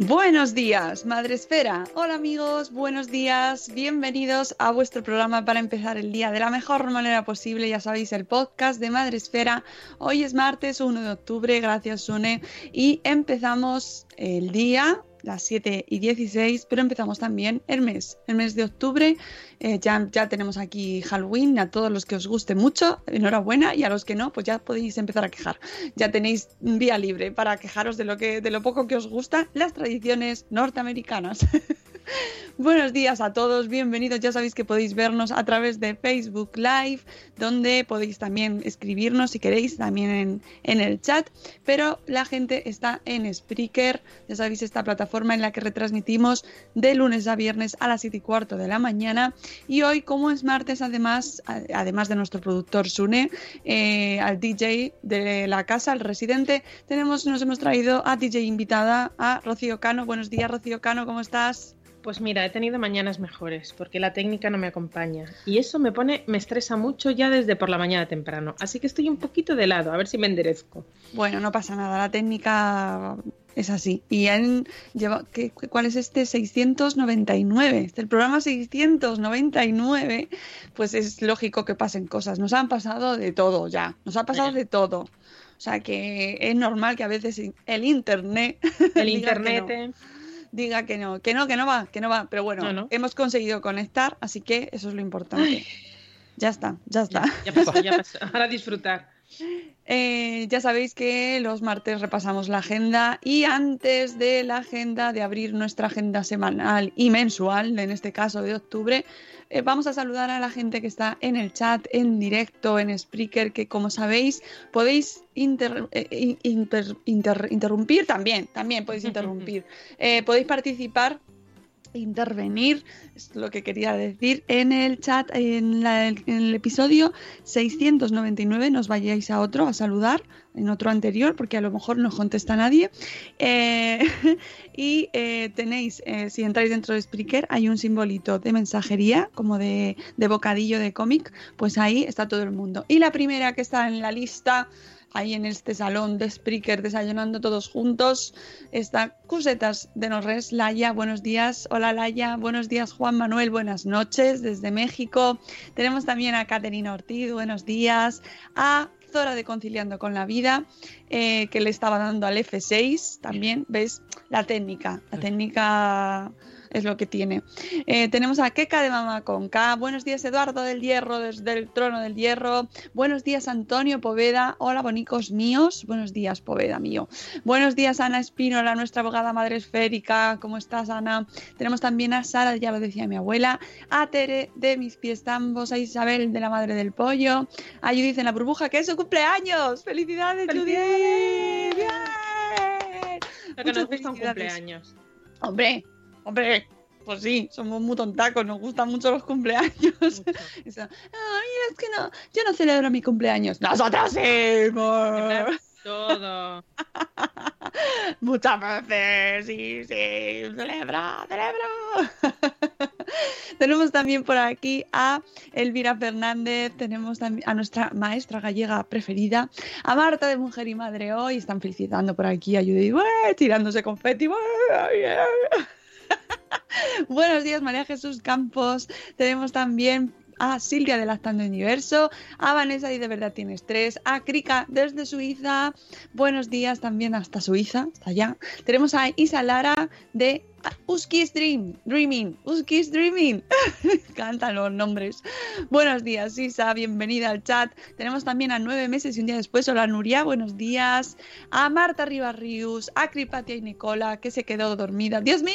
Buenos días, Madre Esfera. Hola amigos, buenos días. Bienvenidos a vuestro programa para empezar el día de la mejor manera posible. Ya sabéis, el podcast de Madre Esfera. Hoy es martes 1 de octubre, gracias Sune. Y empezamos el día las 7 y 16, pero empezamos también el mes, el mes de octubre. Eh, ya, ya tenemos aquí Halloween, a todos los que os guste mucho, enhorabuena, y a los que no, pues ya podéis empezar a quejar. Ya tenéis vía libre para quejaros de lo, que, de lo poco que os gusta las tradiciones norteamericanas. Buenos días a todos, bienvenidos. Ya sabéis que podéis vernos a través de Facebook Live, donde podéis también escribirnos si queréis, también en, en, el chat. Pero la gente está en Spreaker, ya sabéis, esta plataforma en la que retransmitimos de lunes a viernes a las 7 y cuarto de la mañana. Y hoy, como es martes, además, además de nuestro productor Sune, eh, al DJ de la casa, al residente, tenemos, nos hemos traído a DJ invitada a Rocío Cano. Buenos días, Rocío Cano, ¿cómo estás? Pues mira, he tenido mañanas mejores porque la técnica no me acompaña y eso me pone, me estresa mucho ya desde por la mañana temprano. Así que estoy un poquito de lado, a ver si me enderezco. Bueno, no pasa nada, la técnica es así. ¿Y han lleva, ¿qué, cuál es este 699? Este el programa 699, pues es lógico que pasen cosas. Nos han pasado de todo ya, nos ha pasado de todo. O sea que es normal que a veces el internet. El internet diga que no, que no, que no va, que no va. Pero bueno, No, no. hemos conseguido conectar, así que eso es lo importante. Ya está, ya está. Ya pasó, ya pasó. Ahora disfrutar. Eh, ya sabéis que los martes repasamos la agenda y antes de la agenda, de abrir nuestra agenda semanal y mensual, en este caso de octubre, eh, vamos a saludar a la gente que está en el chat, en directo, en Spreaker, que como sabéis podéis inter- eh, inter- inter- interrumpir también, también podéis interrumpir. Podéis participar intervenir, es lo que quería decir, en el chat, en, el episodio 699, nos vayáis a otro a saludar, en otro anterior, porque a lo mejor no contesta nadie. Eh, y eh, tenéis, eh, si entráis dentro de Spreaker, hay un simbolito de mensajería, como de, de bocadillo de cómic, pues ahí está todo el mundo. Y la primera que está en la lista ahí en este salón de Spreaker desayunando todos juntos. Está Cusetas de Norres, Laya, buenos días. Hola Laya, buenos días Juan Manuel, buenas noches desde México. Tenemos también a Caterina Ortiz, buenos días. A Zora de Conciliando con la Vida, eh, que le estaba dando al F6 también, ¿ves? La técnica, la técnica es lo que tiene. Eh, tenemos a Keka de Mamá con K. Buenos días, Eduardo del Hierro, desde el trono del Hierro. Buenos días, Antonio Poveda. Hola, bonicos míos. Buenos días, Poveda mío. Buenos días, Ana Espínola, nuestra abogada madre esférica. ¿Cómo estás, Ana? Tenemos también a Sara, ya lo decía mi abuela. A Tere de mis pies tambos. A Isabel de la madre del pollo. A Judith en la burbuja, que es su cumpleaños. ¡Felicidades, Judith! ¡Bien! Muchas nos gusta un felicidades. cumpleaños. Hombre, hombre, pues sí, somos muy tontacos, nos gustan mucho los cumpleaños. Ay, es que no, yo no celebro mi cumpleaños. ¡Nosotros sí! Amor! Todo. Muchas veces, sí, sí, celebra, celebra. tenemos también por aquí a Elvira Fernández, tenemos a nuestra maestra gallega preferida, a Marta de Mujer y Madre hoy, están felicitando por aquí a Judy, ¡bueh! tirándose confeti. Buenos días, María Jesús Campos. Tenemos también a Silvia de Lactando Universo, a Vanessa y de verdad tienes tres, a Krika desde Suiza. Buenos días también hasta Suiza, hasta allá. Tenemos a Isa Lara de Uskis Dream, Dreaming, Uskis Dreaming. Me encantan los nombres. Buenos días, Isa, bienvenida al chat. Tenemos también a nueve meses y un día después. Hola, Nuria, buenos días. A Marta Ribarrius, a Cripatia y Nicola, que se quedó dormida. ¡Dios mío!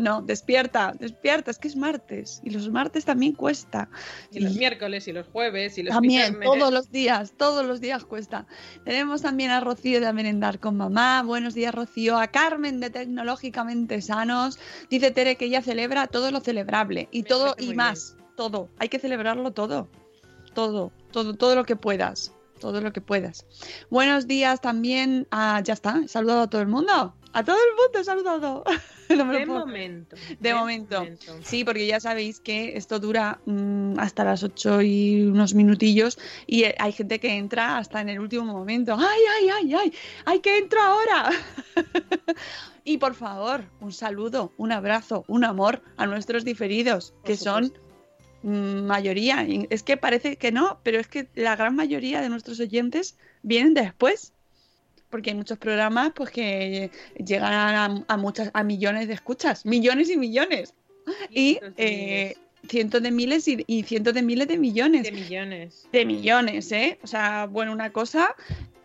No, despierta, despierta, es que es martes. Y los martes también cuesta. Y los miércoles y los jueves y los También, viernes. todos los días, todos los días cuesta. Tenemos también a Rocío de A Merendar con Mamá. Buenos días, Rocío. A Carmen de Tecnológicamente Dice Tere que ella celebra todo lo celebrable y Me todo y más. Todo. Hay que celebrarlo todo. Todo, todo, todo lo que puedas. Todo lo que puedas. Buenos días también. a ya está, he saludado a todo el mundo. A todo el mundo he saludado. No De puedo momento. De momento. Sí, porque ya sabéis que esto dura mm, hasta las 8 y unos minutillos y hay gente que entra hasta en el último momento. ¡Ay, ay, ay, ay! ¡Ay, que entro ahora! y por favor, un saludo, un abrazo, un amor a nuestros diferidos, Por que son supuesto. Mayoría. Es que parece que no, pero es que la gran mayoría de nuestros oyentes vienen después. Porque hay muchos programas pues que llegan a, a muchas a millones de escuchas, millones y millones y Cientos de eh, cientos de miles y, y cientos de miles de millones. De millones. De millones, ¿eh? O sea, bueno, una cosa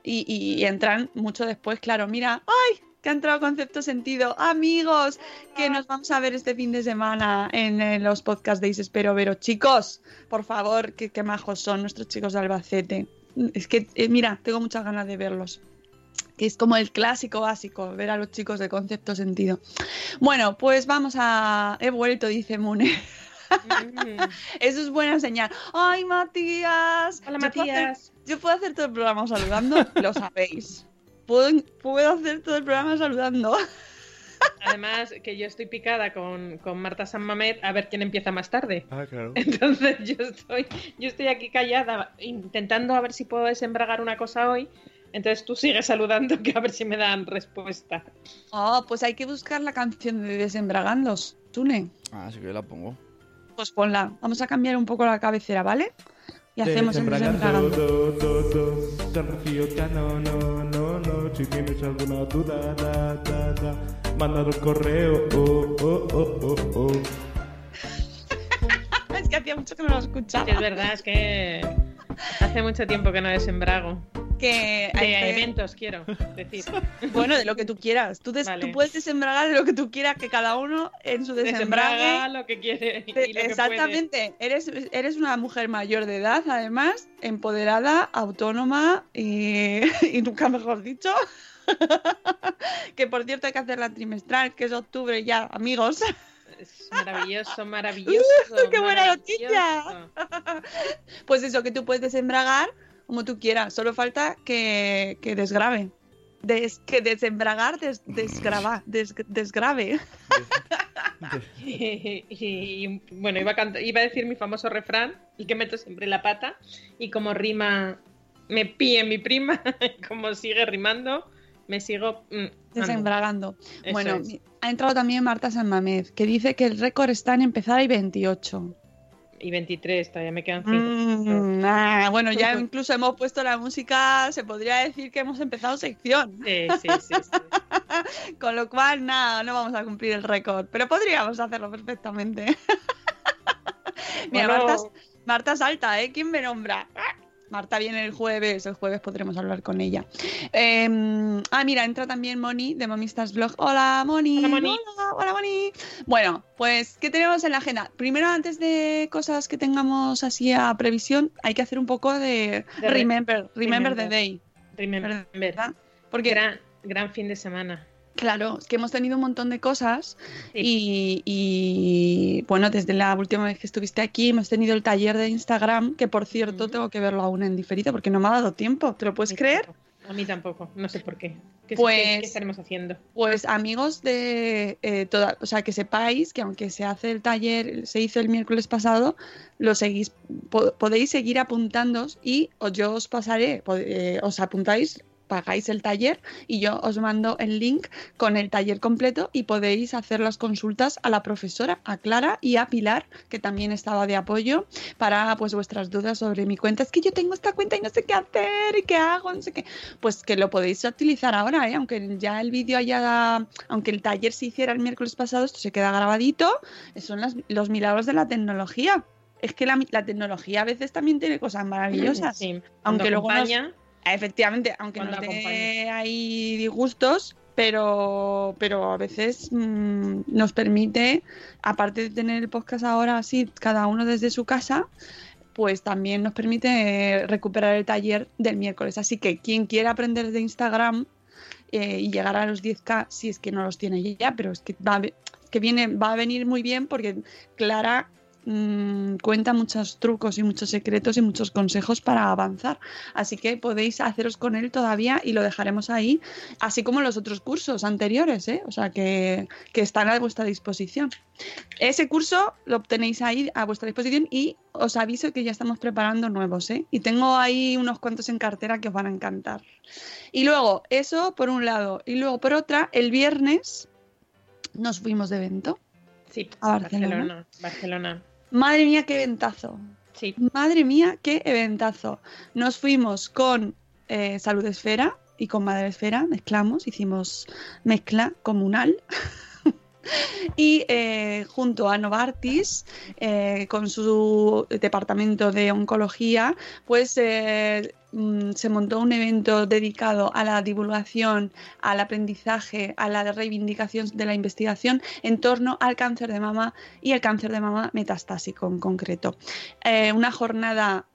y- y entran mucho después, claro, mira, ¡ay! Que ha entrado concepto sentido. Amigos, que nos vamos a ver este fin de semana en, los podcasts de Espero Veros. Chicos, por favor, que, qué majos son nuestros chicos de Albacete. Es que, eh, mira, tengo muchas ganas de verlos. Que es como el clásico básico, ver a los chicos de concepto sentido. Bueno, pues vamos a. He vuelto, dice Mune. Mm. Eso es buena señal. ¡Ay, Matías! Hola, Yo puedo hacer- Matías. Yo puedo hacer todo el programa saludando, lo sabéis. Puedo, puedo hacer todo el programa saludando. Además, que yo estoy picada con, con Marta San Mamet a ver quién empieza más tarde. Ah, claro. Entonces yo estoy, yo estoy aquí callada, intentando a ver si puedo desembragar una cosa hoy. Entonces tú sigues saludando que a ver si me dan respuesta. Oh, pues hay que buscar la canción de Desembragandos, Tune. Ah, sí que la pongo. Pues ponla. Vamos a cambiar un poco la cabecera, ¿vale? Y hacemos el Desembragando, Desembragando. Si tienes alguna duda, da, da, da. Mándalo un correo, oh, oh, oh, oh, oh. Es que hacía mucho que no lo escuchaba. Sí, es verdad, es que hace mucho tiempo que no desembrago. Que De alimentos, quiero decir. Bueno, de lo que tú quieras. Tú, des- Vale. tú puedes desembragar de lo que tú quieras, que cada uno en su desembrague. Desembraga lo que quiere y lo que puede. Exactamente. Eres, eres una mujer mayor de edad, además, empoderada, autónoma y, y nunca mejor dicho. que por cierto hay que hacer la trimestral, que es octubre ya, amigos. Es maravilloso, maravilloso. ¡Qué buena maravilloso. Pues eso, que tú puedes desembragar como tú quieras. Solo falta que, que desgrabe. Des- que desembragar, des, desgrava, des- desgrave. Y, y- bueno, iba a, iba a decir mi famoso refrán, el que meto siempre la pata, y como rima, me pille mi prima, como sigue rimando, me sigo... mm, ando. Desembragando. Bueno, es. ha entrado también Marta San Mamés, que dice que el récord está en empezar y 28. Y 23, todavía me quedan 5. Mm, ah, bueno, ya incluso hemos puesto la música, se podría decir que hemos empezado sección, Sí, sí, sí, sí. con lo cual nada, no vamos a cumplir el récord, pero podríamos hacerlo perfectamente. Mira, Bueno, Marta, Marta salta, ¿eh? ¿Quién me nombra? Marta viene el jueves, el jueves podremos hablar con ella. Eh, ah, mira, entra también Moni de Momistas Blog. Hola, Moni. Hola, Moni. Hola, hola, Moni. Bueno, pues, ¿qué tenemos en la agenda? Primero, antes de cosas que tengamos así a previsión, hay que hacer un poco de, De re- remember, remember, the day. remember. ¿verdad? Porque, Gran, gran fin de semana. Claro, es que hemos tenido un montón de cosas Sí. y, y, bueno, desde la última vez que estuviste aquí hemos tenido el taller de Instagram, que por cierto tengo que verlo aún en diferido porque no me ha dado tiempo. ¿Te lo puedes creer? A mí tampoco, no sé por qué. ¿Qué, Pues- qué- qué estaremos haciendo? Pues amigos de eh, toda, o sea que sepáis que aunque se hace el taller, se hizo el miércoles pasado, lo seguís, po- podéis seguir apuntándoos y yo os pasaré, eh, os apuntáis, pagáis el taller y yo os mando el link con el taller completo y podéis hacer las consultas a la profesora, a Clara y a Pilar, que también estaba de apoyo para pues vuestras dudas sobre mi cuenta. Es que yo tengo esta cuenta y no sé qué hacer y qué hago, no sé qué pues que lo podéis utilizar ahora, ¿eh? aunque ya el vídeo haya, aunque el taller se hiciera el miércoles pasado, esto se queda grabadito, son las- los milagros de la tecnología. Es que la, la tecnología a veces también tiene cosas maravillosas. Sí, Aunque luego nos- acompaña, Efectivamente, aunque dé acompaña. ahí disgustos, pero, pero a veces mm, nos permite, aparte de tener el podcast ahora así, cada uno desde su casa, pues también nos permite recuperar el taller del miércoles. Así que quien quiera aprender de Instagram eh, y llegar a los 10K, si es que no los tiene ya, pero es que va a, que viene, va a venir muy bien porque Clara mm, cuenta muchos trucos y muchos secretos y muchos consejos para avanzar. Así que podéis haceros con él todavía y lo dejaremos ahí, así como los otros cursos anteriores, ¿eh? o sea que, que están a vuestra disposición. Ese curso lo tenéis ahí a vuestra disposición y os aviso que ya estamos preparando nuevos, ¿eh? Y tengo ahí unos cuantos en cartera que os van a encantar. Y luego, eso por un lado. Y luego, por otra, el viernes nos fuimos de evento. sí, a Barcelona. Barcelona. Barcelona. Madre mía, qué eventazo. Sí, Madre mía, qué eventazo. Nos fuimos con eh, Salud Esfera y con Madre Esfera, mezclamos, hicimos mezcla comunal. y eh, junto a Novartis, eh, con su departamento de oncología, pues eh, mm, se montó un evento dedicado a la divulgación, al aprendizaje, a la reivindicación de la investigación en torno al cáncer de mama y el cáncer de mama metastásico en concreto. Una jornada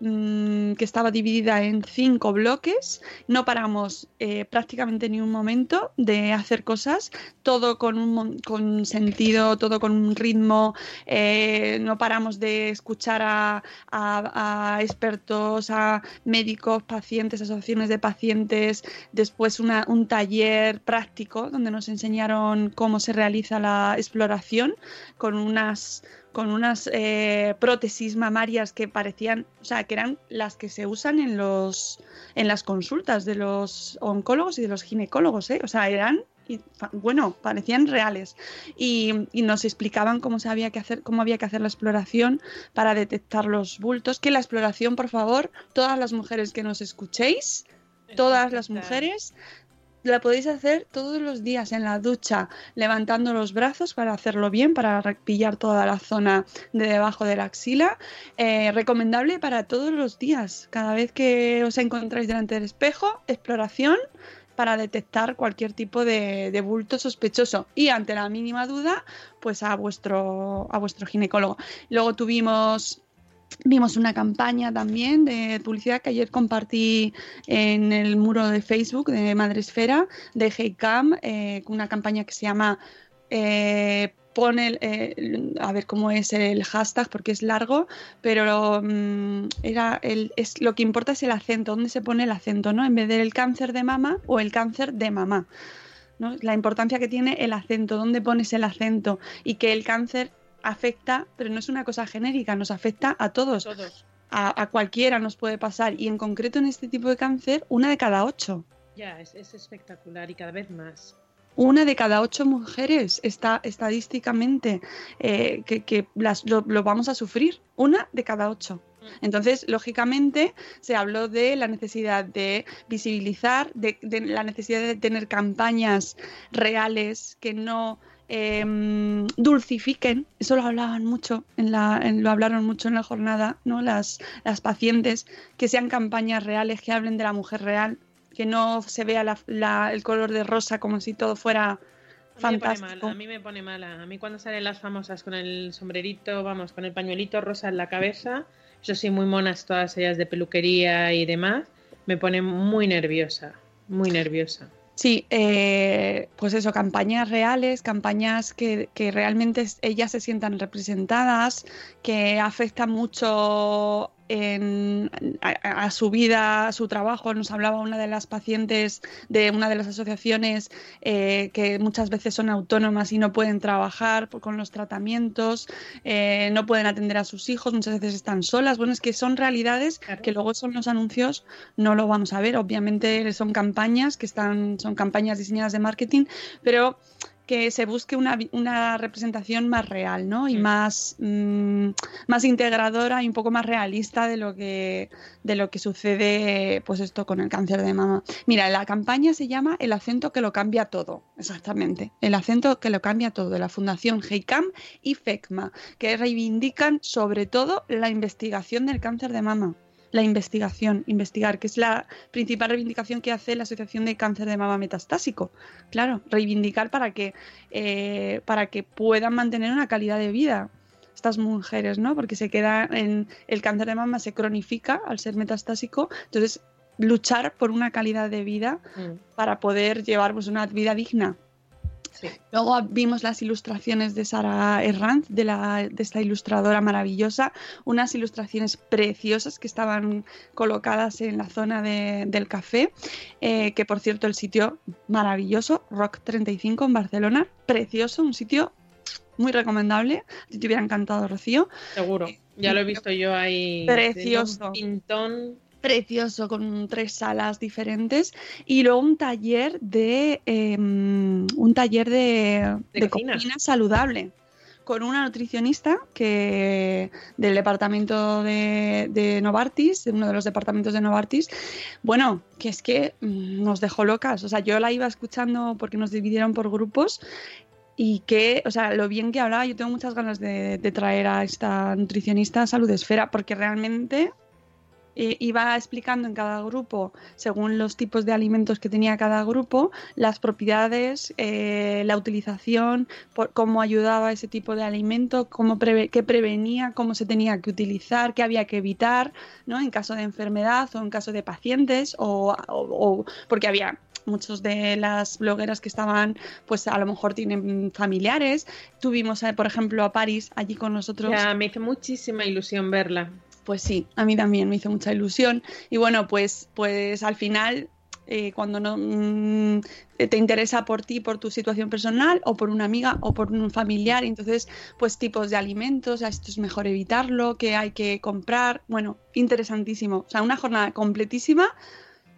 mm, que estaba dividida en cinco bloques. No paramos eh, prácticamente ni un momento de hacer cosas, todo con un con sentido, todo con un ritmo. eh, no paramos de escuchar a, expertos, a médicos, pacientes, asociaciones de pacientes. Después un taller práctico donde nos enseñaron cómo se realiza la exploración con unas con unas eh, prótesis mamarias que parecían, o sea, que eran las que se usan en los en las consultas de los oncólogos y de los ginecólogos, ¿eh? o sea, eran y, bueno, parecían reales y, y nos explicaban cómo se había que hacer, cómo había que hacer la exploración para detectar los bultos. Que la exploración, por favor, todas las mujeres que nos escuchéis, todas las mujeres la podéis hacer todos los días en la ducha, levantando los brazos para hacerlo bien, para pillar toda la zona de debajo de la axila. Eh, recomendable para todos los días. Cada vez que os encontráis delante del espejo, exploración para detectar cualquier tipo de, de bulto sospechoso y ante la mínima duda, pues a vuestro, a vuestro ginecólogo. Luego tuvimos Vimos una campaña también de publicidad que ayer compartí en el muro de Facebook de Madresfera de Heycam, eh, una campaña que se llama eh, pon el, eh, a ver cómo es el hashtag porque es largo, pero mm, era el, es, lo que importa es el acento, dónde se pone el acento, ¿no? En vez del cáncer de mama o el cáncer de mamá. ¿no? La importancia que tiene el acento, dónde pones el acento y que el cáncer afecta, pero no es una cosa genérica, nos afecta a todos, todos. a, a cualquiera nos puede pasar y en concreto en este tipo de cáncer, una de cada ocho. Ya, es, es espectacular y cada vez más. Una de cada ocho mujeres está estadísticamente eh, que, que las- lo, lo vamos a sufrir. Una de cada ocho. Entonces, lógicamente, se habló de la necesidad de visibilizar, de, de la necesidad de tener campañas reales que no eh, dulcifiquen. Eso lo hablaban mucho, en la, en- lo hablaron mucho en la jornada, ¿no? Las, las pacientes, que sean campañas reales, que hablen de la mujer real, que no se vea la- la- el color de rosa como si todo fuera A mí, me pone fantástico. mala, a mí me pone mala. A mí cuando salen las famosas con el sombrerito, vamos, con el pañuelito rosa en la cabeza, eso sí, muy monas todas ellas de peluquería y demás, me pone muy nerviosa, muy nerviosa. Sí, eh, pues eso, campañas reales, campañas que, que realmente ellas se sientan representadas, que afectan mucho en, a, a su vida, a su trabajo. Nos hablaba una de las pacientes de una de las asociaciones eh, que muchas veces son autónomas y no pueden trabajar por- con los tratamientos, eh, no pueden atender a sus hijos, muchas veces están solas. Bueno, es que son realidades Claro. que luego son los anuncios, no lo vamos a ver. Obviamente son campañas que están, son campañas diseñadas de marketing, pero que se busque una, una representación más real, ¿no? Y Mm. más, mm, más integradora y un poco más realista de lo que de lo que sucede, pues esto con el cáncer de mama. Mira, la campaña se llama El acento que lo cambia todo, exactamente. El acento que lo cambia todo, de la Fundación GEICAM y FECMA, que reivindican sobre todo la investigación del cáncer de mama. La investigación, investigar, que es la principal reivindicación que hace la Asociación de Cáncer de Mama Metastásico. Claro, reivindicar para que, eh, para que puedan mantener una calidad de vida estas mujeres, ¿no? Porque se queda en el cáncer de mama se cronifica al ser metastásico, entonces luchar por una calidad de vida Mm, para poder llevar pues, una vida digna. Sí. Luego vimos las ilustraciones de Sara Herranz, de, la, de esta ilustradora maravillosa, unas ilustraciones preciosas que estaban colocadas en la zona de- del café, eh, que por cierto el sitio maravilloso, Rock 35 en Barcelona, precioso, un sitio muy recomendable, si te hubiera encantado Rocío, Seguro. Ya lo he visto yo ahí. Precioso. Pintón. Precioso con tres salas diferentes y luego un taller de eh, un taller de, De de cocina. cocina saludable con una nutricionista que del departamento de, de Novartis, de uno de los departamentos de Novartis, bueno, que es que mm, nos dejó locas. O sea, yo la iba escuchando porque nos dividieron por grupos y que, o sea, lo bien que hablaba, yo tengo muchas ganas de, de traer a esta nutricionista a Salud Esfera porque realmente eh, iba explicando en cada grupo, según los tipos de alimentos que tenía cada grupo, las propiedades, eh, la utilización, por, cómo ayudaba ese tipo de alimento, cómo preve- qué prevenía, cómo se tenía que utilizar, qué había que evitar, ¿no? En caso de enfermedad o en caso de pacientes o, o- porque había muchos de las blogueras que estaban, pues a lo mejor tienen familiares. Tuvimos, eh, por ejemplo, a Paris allí con nosotros. Ya me hizo muchísima ilusión verla. Pues sí, a mí también me hizo mucha ilusión. Y bueno, pues, pues al final, eh, cuando no mm, te interesa por ti, por tu situación personal, o por una amiga, o por un familiar, entonces, pues tipos de alimentos, a esto es mejor evitarlo, que hay que comprar. Bueno, interesantísimo. O sea, una jornada completísima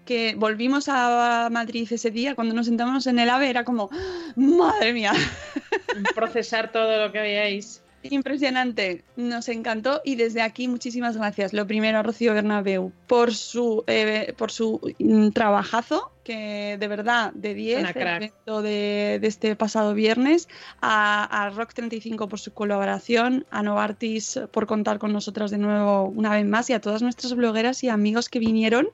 que volvimos a Madrid ese día, cuando nos sentamos en el AVE, era como, ¡Ah! madre mía, Procesar todo lo que veáis. Impresionante, nos encantó y desde aquí muchísimas gracias. Lo primero a Rocío Bernabeu por su eh, por su mm, trabajazo, que de verdad de 10 Una el crack. evento de, de este pasado viernes, a, a Rock 35 por su colaboración, a Novartis por contar con nosotras de nuevo una vez más y a todas nuestras blogueras y amigos que vinieron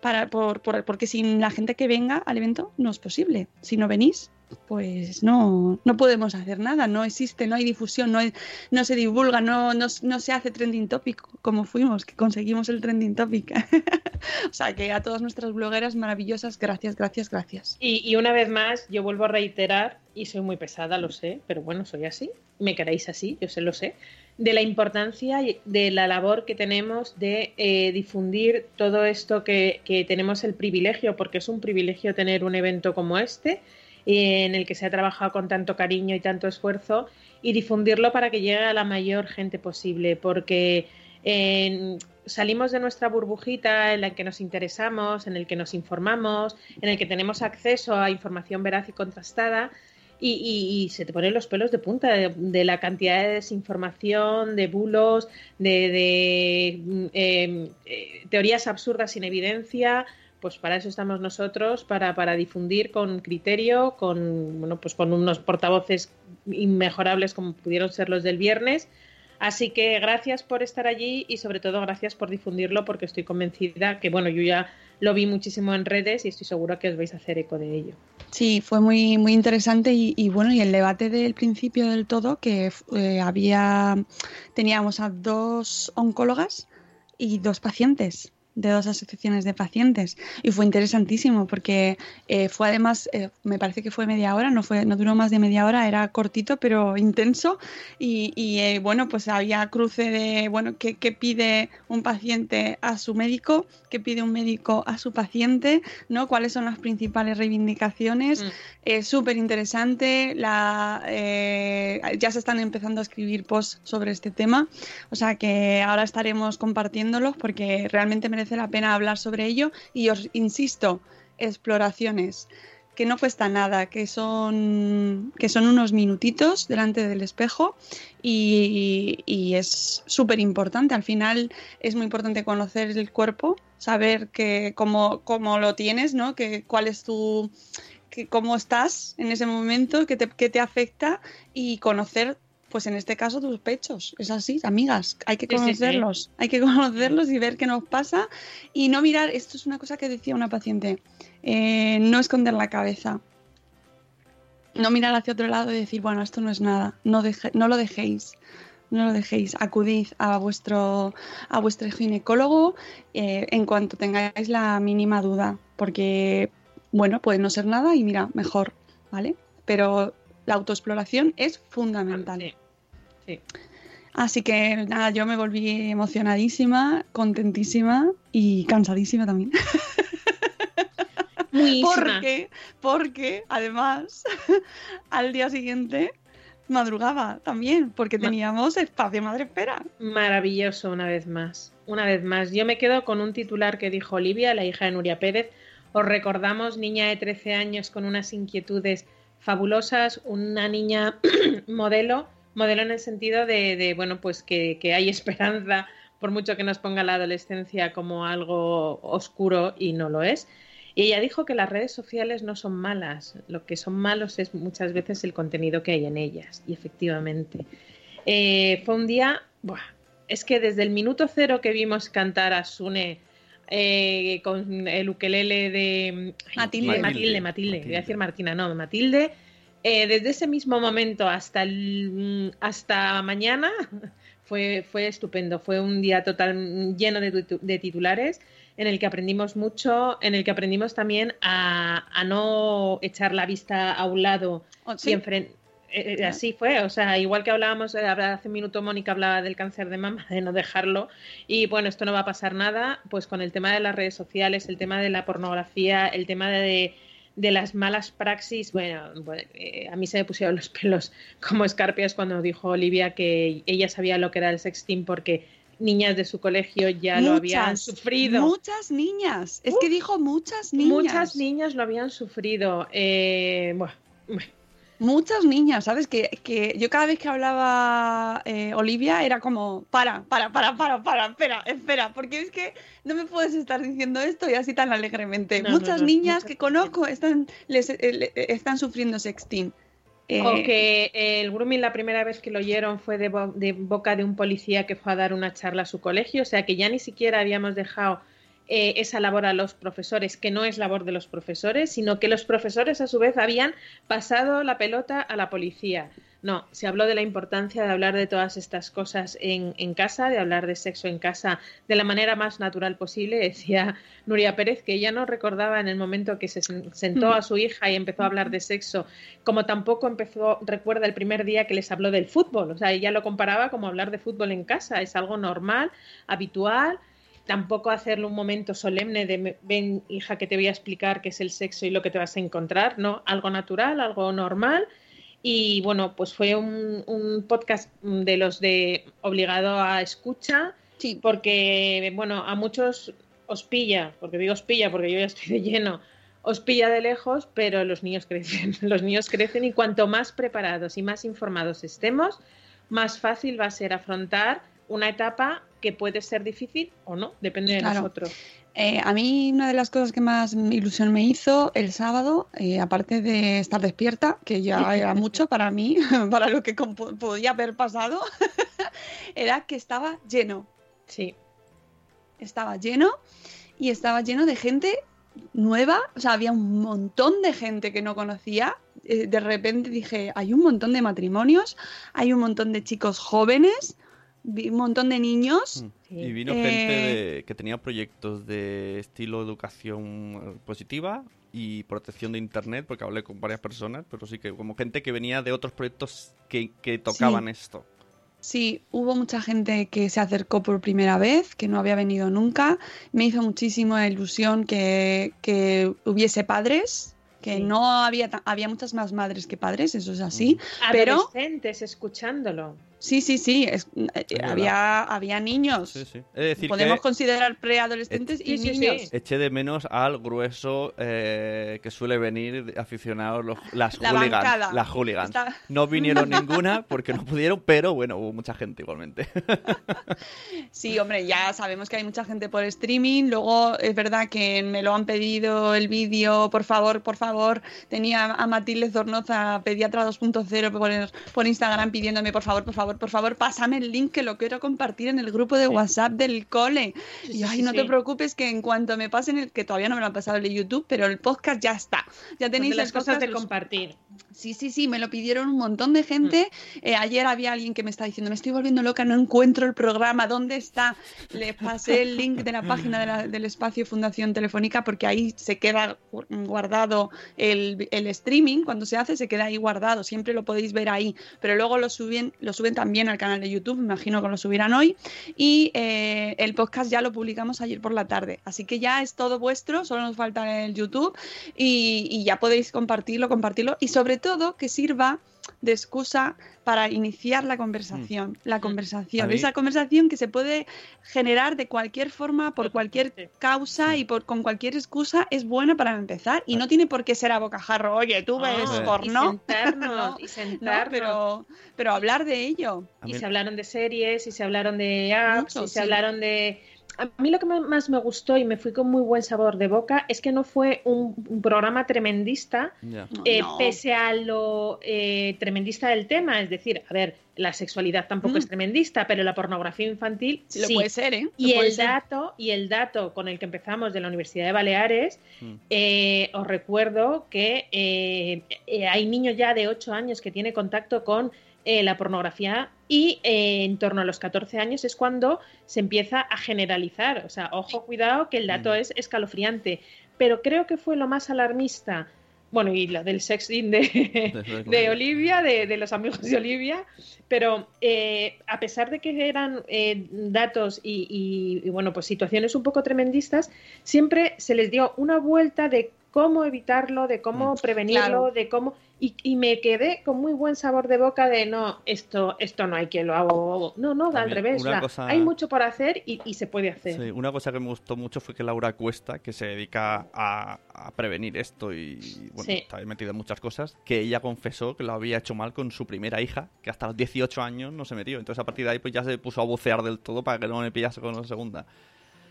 para por, por- porque sin la gente que venga al evento no es posible. Si no venís, pues no, no podemos hacer nada, no existe, no hay difusión, no, hay- no se divulga, no, no, no se hace trending topic como fuimos, que conseguimos el trending topic. o sea que a todas nuestras blogueras maravillosas, gracias, gracias, gracias. Y, y una vez más, yo vuelvo a reiterar, y soy muy pesada, lo sé, pero bueno, soy así, me queréis así, yo sé, lo sé, de la importancia de la labor que tenemos de eh, difundir todo esto que, que tenemos el privilegio, porque es un privilegio tener un evento como este, en el que se ha trabajado con tanto cariño y tanto esfuerzo, y difundirlo para que llegue a la mayor gente posible, porque salimos de nuestra burbujita en la que nos interesamos, en el que nos informamos, en el que tenemos acceso a información veraz y contrastada. Y, y- y se te ponen los pelos de punta de, la cantidad de desinformación, de bulos, de, mm, eh, eh, teorías absurdas sin evidencia. Pues para eso estamos nosotros, para, para difundir con criterio, con, bueno, pues con unos portavoces inmejorables como pudieron ser los del viernes. Así que gracias por estar allí y sobre todo gracias por difundirlo porque estoy convencida que, bueno, yo ya lo vi muchísimo en redes y estoy segura que os vais a hacer eco de ello. Sí, fue muy, muy interesante y, bueno, y el debate del principio del todo, que eh, había, teníamos a dos oncólogas y dos pacientes. De dos asociaciones de pacientes y fue interesantísimo porque eh, fue además, eh, me parece que fue media hora, no, fue, no duró más de media hora, era cortito pero intenso y, y, eh, bueno, pues había cruce de, bueno, ¿qué, ¿qué, pide un paciente a su médico? ¿Qué pide un médico a su paciente? ¿no? ¿Cuáles son las principales reivindicaciones? Es súper interesante, la, ya se están empezando a escribir posts sobre este tema, o sea que ahora estaremos compartiéndolos porque realmente merece merece la pena hablar sobre ello y os insisto, exploraciones que no cuesta nada, que son, que son unos minutitos delante del espejo y, es súper importante. Al final es muy importante conocer el cuerpo, saber que cómo, cómo lo tienes, ¿no? Que, cuál es tu, que, cómo estás en ese momento, qué te, qué te afecta y conocer pues en este caso tus pechos. Es así, amigas. Hay que conocerlos. Sí, sí, sí. Hay que conocerlos y ver qué nos pasa. Y no mirar, esto es una cosa que decía una paciente, eh, no esconder la cabeza. No mirar hacia otro lado y decir, bueno, esto no es nada. No, deje, no lo dejéis. No lo dejéis. Acudid a vuestro, a vuestro ginecólogo eh, en cuanto tengáis la mínima duda. Porque, bueno, puede no ser nada y mira, mejor, ¿vale? Pero la autoexploración es fundamental. Sí. Sí. Así que nada, yo me volví emocionadísima, contentísima y cansadísima también. Muy porque, porque además al día siguiente madrugaba también, porque teníamos espacio madre espera. Maravilloso una vez más, una vez más. Yo me quedo con un titular que dijo Olivia, la hija de Nuria Pérez. Os recordamos, niña de 13 años con unas inquietudes fabulosas, una niña modelo, modelo en el sentido de, de bueno, pues que, que, hay esperanza, por mucho que nos ponga la adolescencia como algo oscuro y no lo es. Y ella dijo que las redes sociales no son malas, lo que son malos es muchas veces el contenido que hay en ellas, y efectivamente. Eh, fue un día, buah, es que desde el minuto cero que vimos cantar a Sune eh, con el ukelele de Matilde. Matilde, Matilde, Matilde. voy a decir Martina, no, Matilde. Eh, desde ese mismo momento hasta, el, hasta mañana fue, fue estupendo. Fue un día total lleno de, de, titulares en el que aprendimos mucho, en el que aprendimos también a, a no echar la vista a un lado oh, ¿sí? y enfrentar eh, así fue, o sea, igual que hablábamos, eh, hace un minuto Mónica hablaba del cáncer de mama, de no dejarlo, y bueno, esto no va a pasar nada, pues con el tema de las redes sociales, el tema de la pornografía, el tema de, de las malas praxis, bueno, bueno eh, a mí se me pusieron los pelos como escarpias cuando dijo Olivia que ella sabía lo que era el sexting porque niñas de su colegio ya muchas, lo habían sufrido. Muchas niñas, es uh, que dijo muchas niñas. Muchas niñas lo habían sufrido. Eh, bueno, Muchas niñas, ¿sabes? Que, que yo cada vez que hablaba eh, Olivia era como, para, para, para, para, para, espera, espera, porque es que no me puedes estar diciendo esto y así tan alegremente. No, muchas no, no, niñas muchas que conozco están, les, eh, están sufriendo sexting. Eh, o que el grooming la primera vez que lo oyeron fue de, bo de boca de un policía que fue a dar una charla a su colegio, o sea que ya ni siquiera habíamos dejado eh, esa labor a los profesores, que no es labor de los profesores, sino que los profesores a su vez habían pasado la pelota a la policía. No, se habló de la importancia de hablar de todas estas cosas en, en, casa, de hablar de sexo en casa de la manera más natural posible. Decía Nuria Pérez que ella no recordaba en el momento que se sentó a su hija y empezó a hablar de sexo, como tampoco empezó, recuerda el primer día que les habló del fútbol. O sea, ella lo comparaba como hablar de fútbol en casa, es algo normal, habitual tampoco hacerlo un momento solemne de ven hija que te voy a explicar qué es el sexo y lo que te vas a encontrar, ¿no? Algo natural, algo normal. Y bueno, pues fue un, un podcast de los de obligado a escucha, sí. porque bueno, a muchos os pilla, porque digo os pilla porque yo ya estoy de lleno, os pilla de lejos, pero los niños crecen, los niños crecen y cuanto más preparados y más informados estemos, más fácil va a ser afrontar una etapa que puede ser difícil o no, depende de claro. nosotros. Eh, a mí una de las cosas que más ilusión me hizo el sábado, eh, aparte de estar despierta, que ya era mucho para mí, para lo que podía haber pasado, era que estaba lleno. Sí. Estaba lleno y estaba lleno de gente nueva, o sea, había un montón de gente que no conocía. Eh, de repente dije, hay un montón de matrimonios, hay un montón de chicos jóvenes, vi un montón de niños. Mm. Y vino Eh, gente de- que tenía proyectos de estilo educación positiva y protección de internet, porque hablé con varias personas, pero sí que como gente que venía de otros proyectos que, que tocaban esto. Sí, hubo mucha gente que se acercó por primera vez, que no había venido nunca. Me hizo muchísima ilusión que, que hubiese padres, que Sí. no había, había muchas más madres que padres, eso es así. Pero Adolescentes escuchándolo. Sí, sí, sí, es- eh, verdad. había, había niños. Sí, sí. Es decir, Podemos que considerar preadolescentes y Sí, niños. eché de menos al grueso eh, que suele venir aficionados, los, las La hooligans. bancada. Las hooligans. Está- No vinieron ninguna porque no pudieron, pero bueno, hubo mucha gente igualmente. Sí, hombre, ya sabemos que hay mucha gente por streaming. Luego es verdad que me lo han pedido el vídeo, por favor, por favor. Tenía a Matilde Zornoza, pediatra 2.0, por, por Instagram pidiéndome, por favor, por favor, por favor, pásame el link que lo quiero compartir en el grupo de WhatsApp del cole. Sí, y ay, sí, no te preocupes que en cuanto me pasen el, que todavía no me lo han pasado el de YouTube, pero el podcast ya está. Ya tenéis las cosas de los- compartir. Sí, sí, sí, me lo pidieron un montón de gente. Eh, ayer había alguien que me está diciendo, me estoy volviendo loca, no encuentro el programa, ¿dónde está? Le pasé el link de la página de la- del espacio Fundación Telefónica porque ahí se queda gu- guardado el, el streaming, cuando se hace se queda ahí guardado, siempre lo podéis ver ahí, pero luego lo suben, lo suben también al canal de YouTube, me imagino que lo subirán hoy, y eh, el podcast ya lo publicamos ayer por la tarde, así que ya es todo vuestro, solo nos falta el YouTube. Y, y ya podéis compartirlo, compartirlo. Y sobre todo que sirva de excusa para iniciar la conversación, la A conversación, esa conversación que se puede generar de cualquier forma, por cualquier causa y por con cualquier excusa es buena para empezar y no tiene por qué ser a bocajarro, oye, tú ves Ah, porno, Y sentarnos, No, pero, pero hablar de ello. Y se hablaron de series, y se hablaron de apps, Mucho, y se sí. hablaron de... A mí lo que más me gustó y me fui con muy buen sabor de boca es que no fue un, programa tremendista, eh, no. pese a lo eh, tremendista del tema. Es decir, a ver, la sexualidad tampoco Mm. es tremendista, pero la pornografía infantil Sí, lo sí. puede ser, ¿eh? Lo Y puede el ser. dato, y el dato con el que empezamos de la Universidad de Baleares, Mm. eh, os recuerdo que eh, eh, hay niños ya de 8 años que tienen contacto con eh, la pornografía y eh, en torno a los 14 años es cuando se empieza a generalizar. O sea, ojo, cuidado, que el dato Mm. es escalofriante. Pero creo que fue lo más alarmista. Bueno, y la del sexting de, de. Olivia, de, de los amigos de Olivia, pero eh, a pesar de que eran eh, datos y, y- y, bueno, pues situaciones un poco tremendistas, siempre se les dio una vuelta de cómo evitarlo, de cómo Mm. prevenirlo, Claro. de cómo y, y me quedé con muy buen sabor de boca de no, esto, esto no hay que lo hago. No, no, al También revés. la- cosa- Hay mucho por hacer y, y se puede hacer. Sí, una cosa que me gustó mucho fue que Laura Cuesta, que se dedica a, a prevenir esto y bueno, Sí. está metida en muchas cosas, que ella confesó que lo había hecho mal con su primera hija, que hasta los 18 años no se metió. Entonces a partir de ahí pues ya se puso a bucear del todo para que no me pillase con la segunda.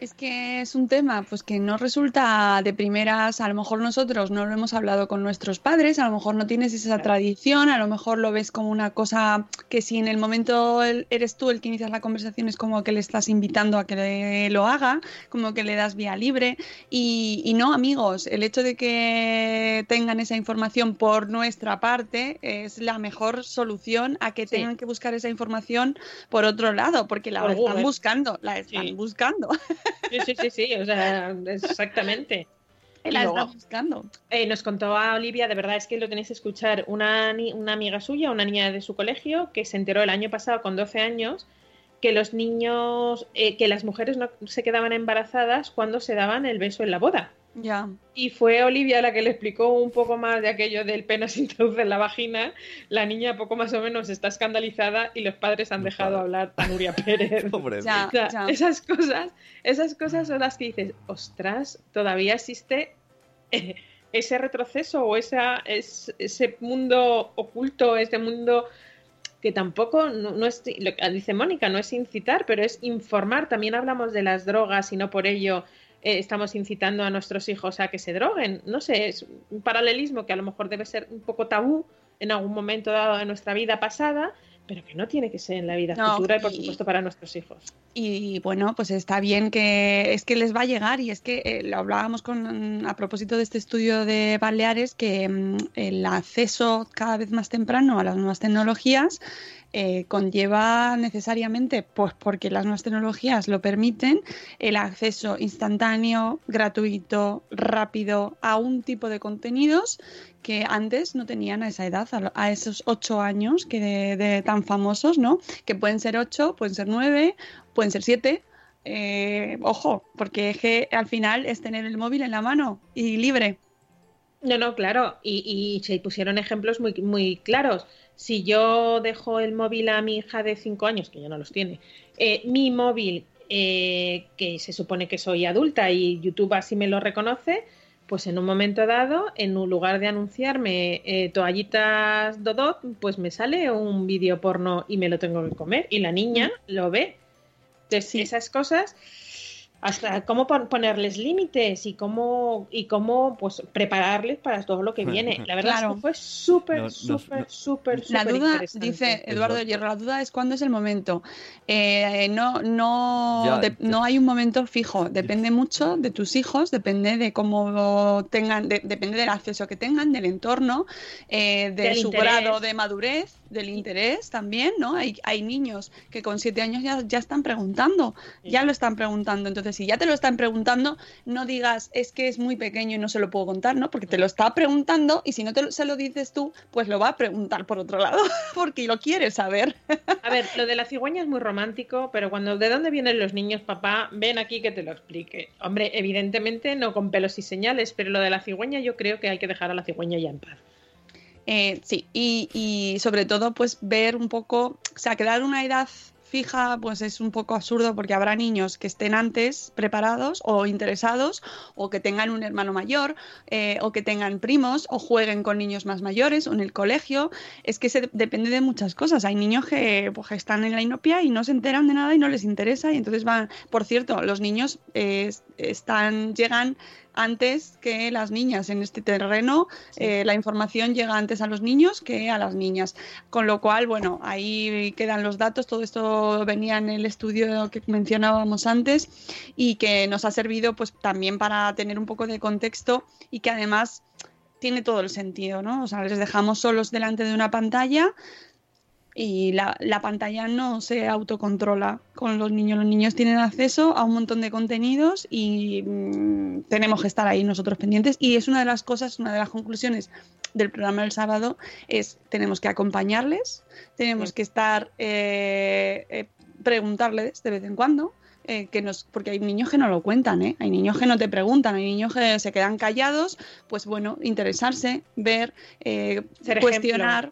Es que es un tema pues que no resulta de primeras, a lo mejor nosotros no lo hemos hablado con nuestros padres, a lo mejor no tienes esa tradición, a lo mejor lo ves como una cosa que si en el momento eres tú el que inicias la conversación es como que le estás invitando a que le- lo haga, como que le das vía libre y, y no amigos, el hecho de que tengan esa información por nuestra parte es la mejor solución a que Sí. tengan que buscar esa información por otro lado, porque la Por están Google. buscando, la están Sí. buscando. Sí, sí, sí, sí, o sea, exactamente. La están buscando. Eh, nos contó a Olivia, de verdad es que lo tenéis que escuchar, una, ni- una amiga suya, una niña de su colegio, que se enteró el año pasado con 12 años que los niños, eh, que las mujeres no se quedaban embarazadas cuando se daban el beso en la boda. Ya. Y fue Olivia la que le explicó un poco más de aquello del pene se introduce en la vagina. La niña poco más o menos está escandalizada y los padres han dejado hablar a Nuria Pérez. Pobre Ya. O sea, Ya. esas cosas, esas cosas son las que dices, ostras, todavía existe eh, ese retroceso o esa, es- ese mundo oculto, ese mundo que tampoco no, no es, lo que dice Mónica, no es incitar, pero es informar. También hablamos de las drogas y no por ello eh, estamos incitando a nuestros hijos a que se droguen. No sé, es un paralelismo que a lo mejor debe ser un poco tabú en algún momento dado de nuestra vida pasada, pero que no tiene que ser en la vida No, futura y por supuesto para nuestros hijos. Y bueno, pues está bien que es que les va a llegar y es que eh, lo hablábamos con a propósito de este estudio de Baleares que mm, el acceso cada vez más temprano a las nuevas tecnologías eh, conlleva necesariamente, pues porque las nuevas tecnologías lo permiten, el acceso instantáneo, gratuito, rápido a un tipo de contenidos que antes no tenían a esa edad, a, esos ocho años que de, de tan famosos, ¿no? Que pueden ser ocho, pueden ser nueve, pueden ser siete. Eh, ojo, porque es que al final es tener el móvil en la mano y libre. No, no, claro. Y, y se pusieron ejemplos muy, muy claros. Si yo dejo el móvil a mi hija de 5 años, que ya no los tiene, eh, mi móvil, eh, que se supone que soy adulta y YouTube así me lo reconoce, pues en un momento dado, en un lugar de anunciarme eh, toallitas Dodot, pues me sale un vídeo porno y me lo tengo que comer. Y la niña lo ve. Entonces, esas cosas hasta cómo pon- ponerles límites y cómo y cómo pues prepararles para todo lo que viene. La verdad Claro. es que fue súper, No, no, súper, no. súper, La súper duda, dice Eduardo. Hierro, la duda es cuándo es el momento. Eh, no, no, Ya, de- ya. no hay un momento fijo. Depende mucho de tus hijos, depende de cómo tengan, de- depende del acceso que tengan, del entorno, eh, de Del su interés. grado de madurez, del interés también, ¿no? Hay, hay niños que con siete años ya, ya están preguntando, ya lo están preguntando. Entonces, si ya te lo están preguntando, no digas es que es muy pequeño y no se lo puedo contar, ¿no? Porque te lo está preguntando y si no te lo- se lo dices tú, pues lo va a preguntar por otro lado, porque lo quiere saber. A ver, lo de la cigüeña es muy romántico, pero cuando ¿de dónde vienen los niños, papá? Ven aquí que te lo explique. Hombre, evidentemente no con pelos y señales, pero lo de la cigüeña yo creo que hay que dejar a la cigüeña ya en paz. Eh, sí, y, y sobre todo, pues ver un poco, o sea, quedar una edad fija, pues es un poco absurdo porque habrá niños que estén antes preparados o interesados, o que tengan un hermano mayor, eh, o que tengan primos, o jueguen con niños más mayores, o en el colegio. Es que se depende de muchas cosas. Hay niños que pues, están en la inopia y no se enteran de nada y no les interesa, y entonces van. Por cierto, los niños eh, están, llegan antes que las niñas en este terreno. eh, la información llega antes a los niños que a las niñas. Con lo cual, bueno, ahí quedan los datos. Todo esto venía en el estudio que mencionábamos antes y que nos ha servido pues también para tener un poco de contexto y que además tiene todo el sentido, ¿no? O sea, les dejamos solos delante de una pantalla y la, la pantalla no se autocontrola con los niños. Los niños tienen acceso a un montón de contenidos y mm, tenemos que estar ahí nosotros pendientes. Y es una de las cosas, una de las conclusiones del programa del sábado, es tenemos que acompañarles, tenemos Sí. que estar, eh, eh, preguntarles de vez en cuando. eh, que nos, porque hay niños que no lo cuentan, ¿eh? hay niños que no te preguntan, hay niños que se quedan callados, pues bueno, interesarse, ver, eh, ejemplo.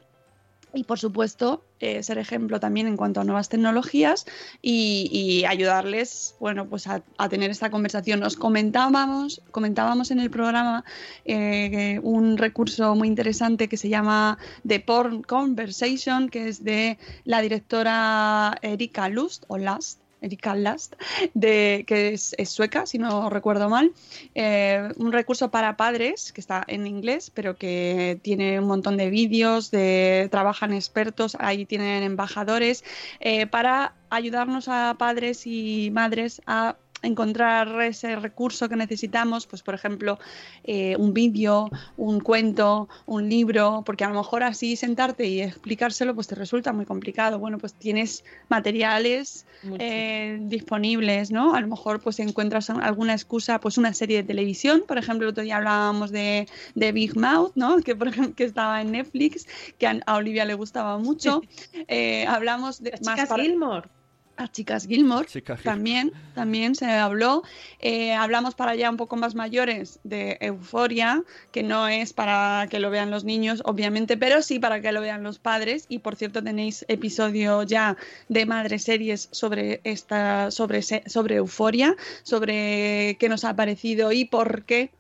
Y por supuesto eh, ser ejemplo también en cuanto a nuevas tecnologías y, ayudarles bueno pues a, a tener esta conversación. Nos comentábamos comentábamos en el programa eh, un recurso muy interesante que se llama The Porn Conversation que es de la directora Erika Lust o Last Erika Last, de, que es, sueca, si no recuerdo mal. Eh, un recurso para padres que está en inglés, pero que tiene un montón de vídeos, de trabajan expertos, ahí tienen embajadores, eh, para ayudarnos a padres y madres a encontrar ese recurso que necesitamos, pues por ejemplo, eh, un vídeo, un cuento, un libro, porque a lo mejor así sentarte y explicárselo, pues te resulta muy complicado. Bueno, pues tienes materiales eh, disponibles, ¿no? A lo mejor pues encuentras alguna excusa, pues una serie de televisión, por ejemplo, el otro día hablábamos de, de Big Mouth, ¿no? Que por ejemplo que estaba en Netflix, que a, a Olivia le gustaba mucho. Eh, hablamos de Las más chicas para- Gilmore. A Chicas Gilmore también, también se habló. Eh, hablamos para ya un poco más mayores de Euforia, que no es para que lo vean los niños, obviamente, pero sí para que lo vean los padres. Y por cierto, tenéis episodio ya de Madre Series sobre esta, sobre, sobre Euforia, sobre qué nos ha parecido y por qué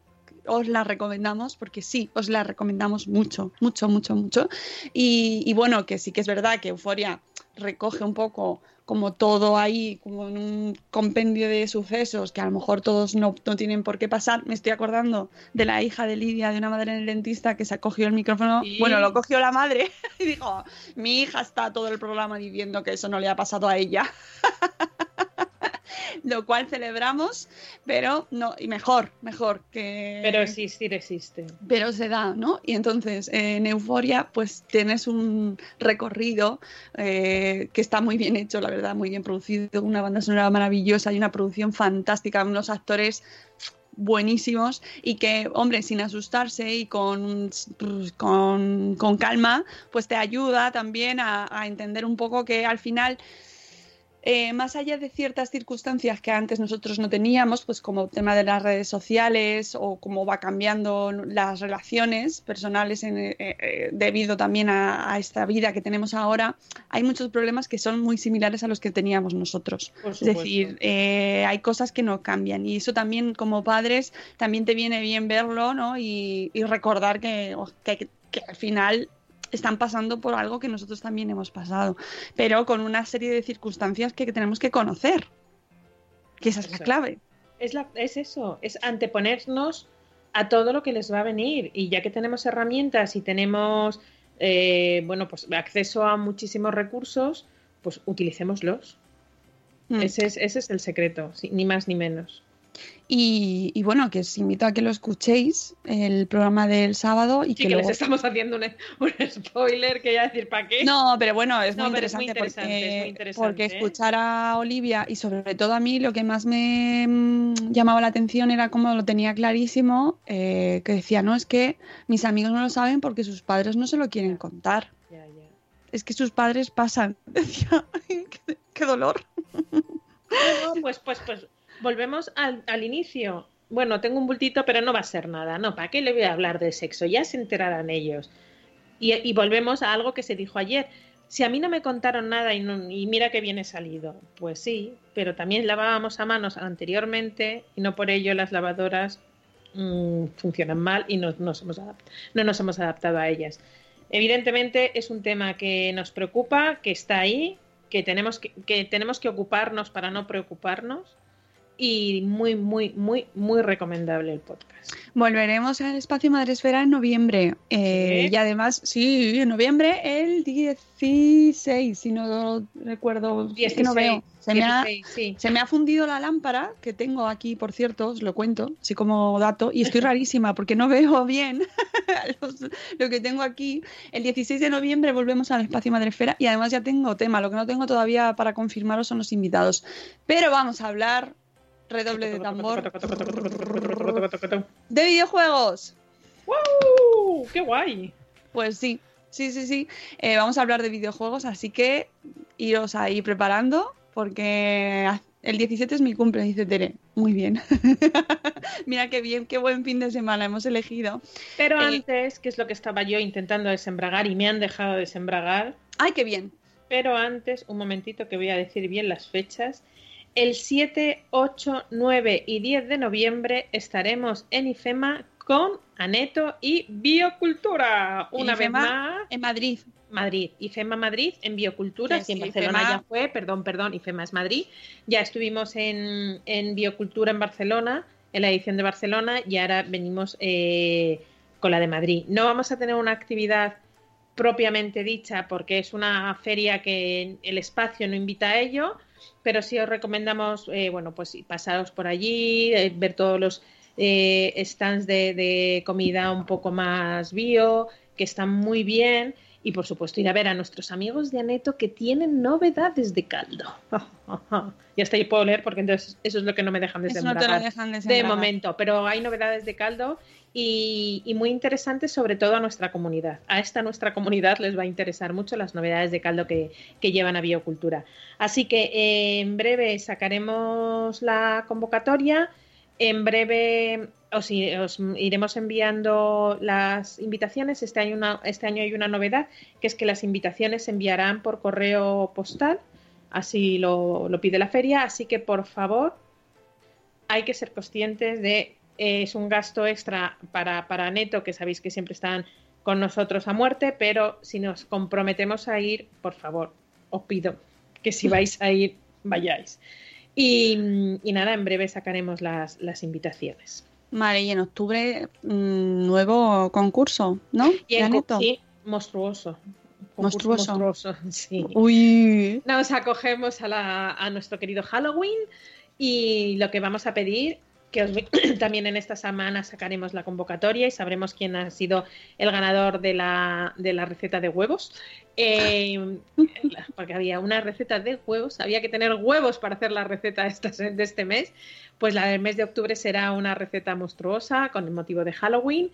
os la recomendamos, porque sí, os la recomendamos mucho, mucho, mucho, mucho. Y, y bueno, que sí que es verdad que Euforia recoge un poco como todo ahí, como en un compendio de sucesos que a lo mejor todos no, no tienen por qué pasar. Me estoy acordando de la hija de Lidia, de una madre en el dentista que se cogió el micrófono. Sí. Bueno, lo cogió la madre y dijo, mi hija está todo el programa diciendo que eso no le ha pasado a ella. lo cual celebramos, pero no, y mejor, mejor que... Pero existir existe. pero se da, ¿no? Y entonces eh, en Euforia pues tienes un recorrido eh, que está muy bien hecho, la verdad, muy bien producido, una banda sonora maravillosa y una producción fantástica, unos actores buenísimos y que, hombre, sin asustarse y con, pues, con, con calma, pues te ayuda también a, a entender un poco que al final eh, más allá de ciertas circunstancias que antes nosotros no teníamos, pues como el tema de las redes sociales o cómo va cambiando las relaciones personales en- eh, eh, debido también a, a esta vida que tenemos ahora, hay muchos problemas que son muy similares a los que teníamos nosotros. Es decir, hay cosas que no cambian y eso también como padres también te viene bien verlo ¿no? y, y recordar que, oh, que- que al final están pasando por algo que nosotros también hemos pasado, pero con una serie de circunstancias que tenemos que conocer. Que esa es la Eso. clave. Es, la, es eso, es anteponernos a todo lo que les va a venir. Y ya que tenemos herramientas y tenemos eh, bueno, pues acceso a muchísimos recursos, pues utilicémoslos. Mm. Ese, es, ese es el secreto, sí, ni más ni menos. Y, y bueno, que os invito a que lo escuchéis, el programa del sábado, y Sí, que, que, luego... les estamos haciendo un, un spoiler que ya decir, ¿para qué? No, pero bueno, es, No, muy, pero es muy interesante porque, es muy interesante, porque ¿eh? escuchar a Olivia y sobre todo a mí lo que más me mm, llamaba la atención era como lo tenía clarísimo, eh, que decía, no, es que mis amigos no lo saben porque sus padres no se lo quieren contar. Es que sus padres pasan. Decía, "Ay, qué, qué dolor. No, pues, pues, pues volvemos al, al inicio. Bueno, tengo un bultito, pero no va a ser nada. No, ¿para qué le voy a hablar de sexo? Ya se enterarán ellos. Y, y volvemos a algo que se dijo ayer. Si a mí no me contaron nada y, no- y mira que bien he salido, pues sí, pero también lavábamos a manos anteriormente y no por ello las lavadoras mm, funcionan mal y no nos, hemos no nos hemos adaptado a ellas. Evidentemente es un tema que nos preocupa, que está ahí, que tenemos que, que tenemos que ocuparnos para no preocuparnos y muy, muy, muy, muy recomendable el podcast. Volveremos al espacio Madresfera en noviembre. eh, ¿Sí? Y además, sí, en noviembre el 16, si no recuerdo. es que no veo. Se me ha- 16, sí. Se me ha fundido la lámpara que tengo aquí, por cierto, os lo cuento, así como dato, y estoy rarísima porque no veo bien los- lo que tengo aquí. El 16 de noviembre volvemos al espacio Madresfera y además ya tengo tema, lo que no tengo todavía para confirmaros son los invitados. Pero vamos a hablar, redoble de tambor, de videojuegos. ¡Wow! ¡Qué guay! Pues sí, sí, sí, sí. Eh, vamos a hablar de videojuegos, así que iros ahí preparando, porque el 17 es mi cumple, dice Tere. Muy bien. Mira qué bien, qué buen fin de semana hemos elegido. Pero Eh, antes, que es lo que estaba yo intentando desembragar y me han dejado desembragar, ¡Ay, qué bien! pero antes, un momentito que voy a decir bien las fechas. El 7, 8, 9 y 10 de noviembre estaremos en IFEMA con Aneto y Biocultura. Una IFEMA vez más, En Madrid. Madrid, IFEMA Madrid en Biocultura, si en sí, Barcelona IFEMA- ya fue, perdón, perdón, IFEMA es Madrid. Ya estuvimos en, en Biocultura en Barcelona, en la edición de Barcelona, y ahora venimos eh, con la de Madrid. No vamos a tener una actividad propiamente dicha porque es una feria que el espacio no invita a ello, pero sí os recomendamos, eh, bueno, pues pasaros por allí, eh, ver todos los eh, stands de, de comida un poco más bio, que están muy bien, y por supuesto ir a ver a nuestros amigos de Aneto que tienen novedades de caldo. y hasta ahí puedo leer porque entonces eso es lo que no me dejan de Eso no de momento, pero hay novedades de caldo y, muy interesantes sobre todo a nuestra comunidad. A esta nuestra comunidad les va a interesar mucho las novedades de caldo que, que llevan a Biocultura. Así que eh, en breve sacaremos la convocatoria. En breve os, os iremos enviando las invitaciones. Este año, una- este año hay una novedad, que es que las invitaciones se enviarán por correo postal. Así lo, lo pide la feria. Así que, por favor, hay que ser conscientes de es un gasto extra para, para Neto, que sabéis que siempre están con nosotros a muerte, pero si nos comprometemos a ir, por favor, os pido que si vais a ir, vayáis. Y, y nada, en breve sacaremos las, las invitaciones. Vale, y en octubre, mm, nuevo concurso, ¿no? Y De en Aneto. sí, monstruoso. Monstruoso. monstruoso, sí. Uy, Nos acogemos a, la- a nuestro querido Halloween Y lo que vamos a pedir, que os, también en esta semana sacaremos la convocatoria y sabremos quién ha sido el ganador de la, de la receta de huevos. Eh, porque había una receta de huevos, había que tener huevos para hacer la receta de este mes. Pues la del mes de octubre será una receta monstruosa con el motivo de Halloween.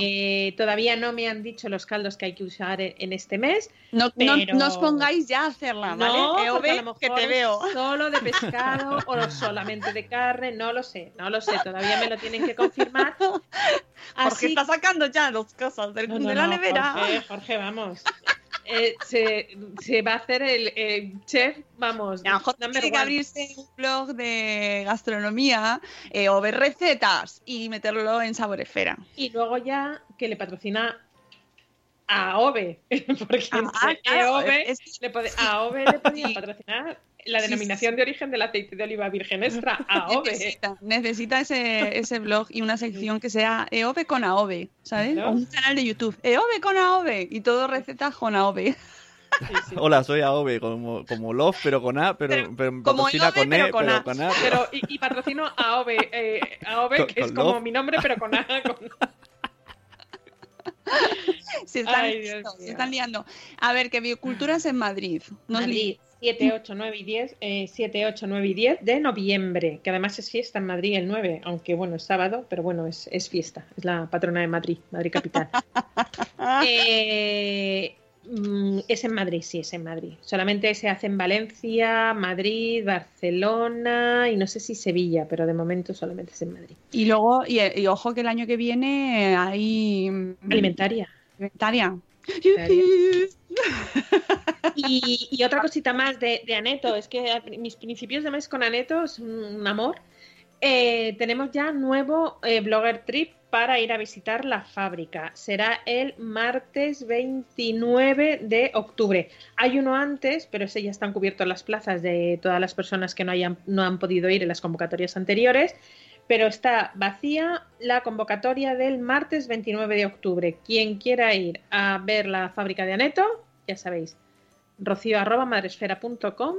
Eh, todavía no me han dicho los caldos que hay que usar en, en este mes. No, pero- no os pongáis ya a hacerla, ¿vale? No, porque a lo que te veo. solo de pescado o solamente de carne, no lo sé, no lo sé, todavía me lo tienen que confirmar. Porque Así está sacando ya dos cosas del, No, no, de la no, nevera. Jorge, Jorge, vamos. Eh, se, se va a hacer el eh, chef, vamos, A tiene que abrirse un blog de gastronomía eh, o ver recetas y meterlo en Saboresfera. Y luego ya que le patrocina a OVE, porque Ah, claro, es que- le puede- a OVE le podía patrocinar la Sí, denominación de origen del aceite de oliva virgen extra, AOVE. Necesita, necesita ese, ese blog y una sección que sea EOB con AOB, ¿sabes? O un canal de YouTube, EOB con AOB y todo recetas con AOB. Sí, sí. Hola, soy AOB, como, como Love, pero con A, pero, Pero- pero como patrocina con E, pero con pero A. con A. Pero, y, y patrocino a OVE, eh, a OVE, Con- que es como Love. mi nombre, pero con A. con- Se están, Ay, liando, se están liando. A ver, que Bioculturas en Madrid. Nos Madrid, 7, 8, 9 y 10, eh, 7, 8, 9 y 10 de noviembre, que además es fiesta en Madrid el 9, aunque bueno, es sábado, pero bueno, es, es fiesta, es la patrona de Madrid, Madrid capital. Eh, mm, es en Madrid, sí, es en Madrid. Solamente se hace en Valencia, Madrid, Barcelona y no sé si Sevilla, pero de momento solamente es en Madrid. Y luego, y, y ojo que el año que viene hay mm, Alimentaria. alimentaria. Y, y otra cosita más de, de Aneto, es que mis principios de mes con Aneto es un amor. Eh, tenemos ya nuevo eh, blogger trip para ir a visitar la fábrica. Será el martes 29 de octubre. Hay uno antes, pero ese ya están cubiertos las plazas de todas las personas que no, hayan, no han podido ir en las convocatorias anteriores. Pero está vacía la convocatoria del martes 29 de octubre. Quien quiera ir a ver la fábrica de Aneto, ya sabéis, rocío madresfera.com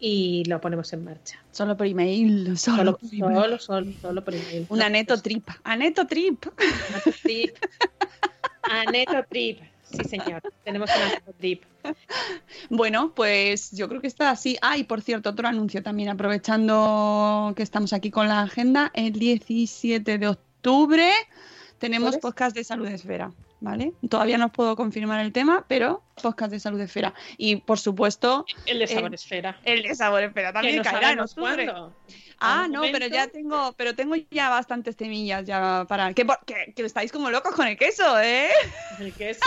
y lo ponemos en marcha. Solo por email, solo, Solo, por email. solo, solo, solo por email. Un aneto trip. Aneto trip. Aneto trip. Aneto trip. Sí, señor. Tenemos un aneto trip. Bueno, pues yo creo que está así. Ah, y por cierto, otro anuncio también, aprovechando que estamos aquí con la agenda, el 17 de octubre tenemos podcast de Salud Esfera, ¿vale? Todavía no os puedo confirmar el tema, pero podcast de Salud Esfera. Y por supuesto, El de Eh, Sabor Esfera. el de Sabor Esfera Que también caerá en octubre. cuándo. Ah, no, pero ya tengo, pero tengo ya bastantes temillas ya para que, que, que estáis como locos con el queso, ¿eh? El queso.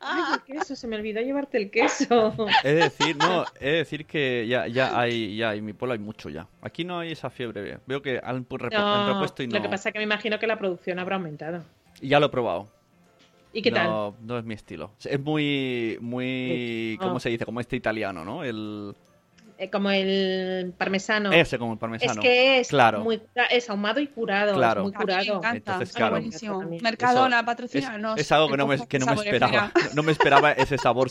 Ay, el queso. Se me olvidó llevarte el queso. Es decir, no, es decir que ya, ya hay, ya en mi pueblo hay mucho ya. Aquí no hay esa fiebre. Veo que han, pu- repu- han No, repuesto y no. Lo que pasa es que me imagino que la producción habrá aumentado. Y ya lo he probado. ¿Y qué tal? no, no es mi estilo. Es muy, muy. ¿cómo se dice? Como este italiano, ¿no? El como el parmesano. ese como el Es parmesano. que es, Claro. muy, es ahumado y curado. Claro. Es muy me curado. encanta, Entonces, claro. Mercadona, Es, patrocínanos. es algo que no me, que no me esperaba. No me esperaba ese sabor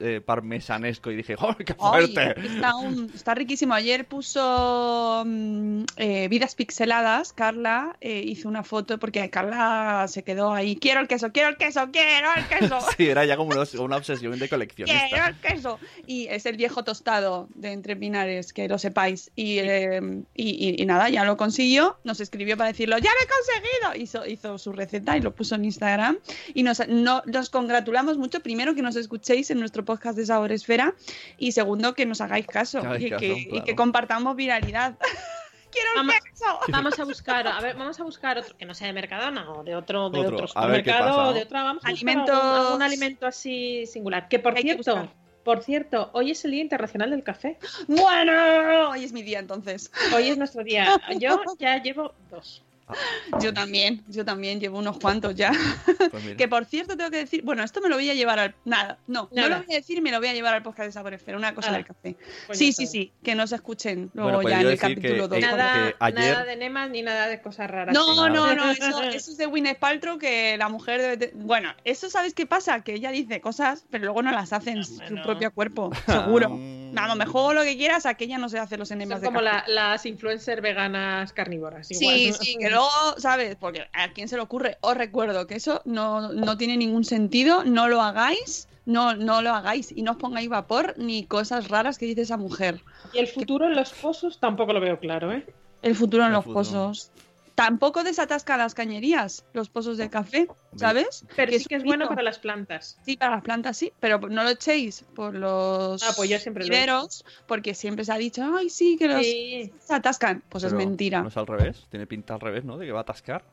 eh, parmesanesco y dije, ¡oh, qué fuerte! está, un- está riquísimo. Ayer puso mm, eh, Vidas Pixeladas. Carla eh, hizo una foto porque Carla se quedó ahí. Quiero el queso, quiero el queso, quiero el queso. Sí, era ya como una, una obsesión de Quiero coleccionista. el queso. Y es el viejo tostado de Entre Pinares, que lo sepáis. Y, eh, y, y- y nada, ya lo consiguió. Nos escribió para decirlo, ¡ya lo he conseguido! Hizo, hizo su receta y lo puso en Instagram. Y nos, no- nos congratulamos mucho, primero, que nos escuchéis en nuestro podcast de Sabor Esfera. Y segundo, que nos hagáis caso. Y, caso, que, y claro. que compartamos viralidad. ¡Quiero Vamos, queso! vamos a buscar, a ver, vamos a buscar otro que no sea de Mercadona o de otro, de Otro, otro a ver qué supermercado pasa, o ¿no? de otra, vamos a buscar Alimentos- algún, algún alimento así singular. Que por Hay cierto. Por cierto, hoy es el Día Internacional del Café. Bueno, hoy es mi día entonces. Hoy es nuestro día. Yo ya llevo dos. Yo también, yo también llevo unos cuantos ya. Pues. Que por cierto tengo que decir, bueno, esto me lo voy a llevar al... Nada, no, no lo voy a decir, me lo voy a llevar al podcast de Sabor Esfera, una cosa Ah, del café. Pues sí, sí, sí, que nos escuchen luego Bueno, pues ya en el capítulo 2. eh, Nada, que ayer- nada de nemas ni nada de cosas raras. No, no, no, eso, eso es de Gwyneth Paltrow que la mujer debe te- Bueno, eso ¿sabes qué pasa? Que ella dice cosas, pero luego no las hace en Ah, su bueno. propio cuerpo, seguro. Mm, Vamos, me juego lo que quieras, aquella no se hace los enemas de como la- las influencers veganas carnívoras. Sí, igual. sí, que luego, ¿sabes? Porque a quién se le ocurre, os recuerdo que eso no, no tiene ningún sentido, no lo hagáis, no, no lo hagáis y no os pongáis vapor ni cosas raras que dice esa mujer. Y el futuro en los pozos tampoco lo veo claro, ¿eh? El futuro en El los futuro. pozos. Tampoco desatasca las cañerías, los pozos de café, ¿sabes? Pero Que sí que es bueno para las plantas. Sí, para las plantas sí, pero no lo echéis por los Ah, pues yo siempre lo viveros, porque siempre se ha dicho, ay, sí, que los Sí. se atascan. Pues es mentira. No es al revés, tiene pinta al revés, ¿no? De que va a atascar.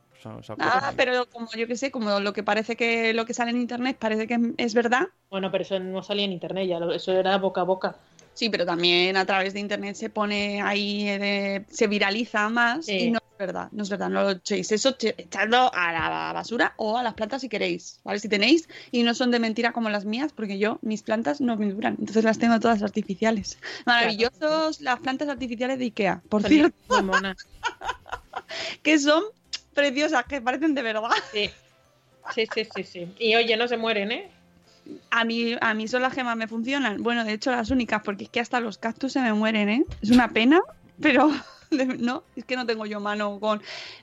Ah, pero como yo que sé, como lo que parece que lo que sale en internet parece que es verdad. Bueno, pero eso no salía en internet ya, lo- eso era boca a boca. Sí, pero también a través de internet se pone ahí, eh, se viraliza más Sí. y no es verdad, no es verdad, no lo echéis. Eso echadlo a la basura o a las plantas si queréis, ¿vale? Si tenéis y no son de mentira como las mías, porque yo, mis plantas no me duran, entonces las tengo todas artificiales. Maravillosos las plantas artificiales de Ikea, por Son cierto, que son preciosas, que parecen de verdad. Sí. Sí, sí, sí, sí. Y oye, no se mueren, ¿eh? A mí, a mí son las que más me funcionan. Bueno, de hecho, las únicas, porque es que hasta los cactus se me mueren, ¿eh? Es una pena, pero no, es que no tengo yo mano con.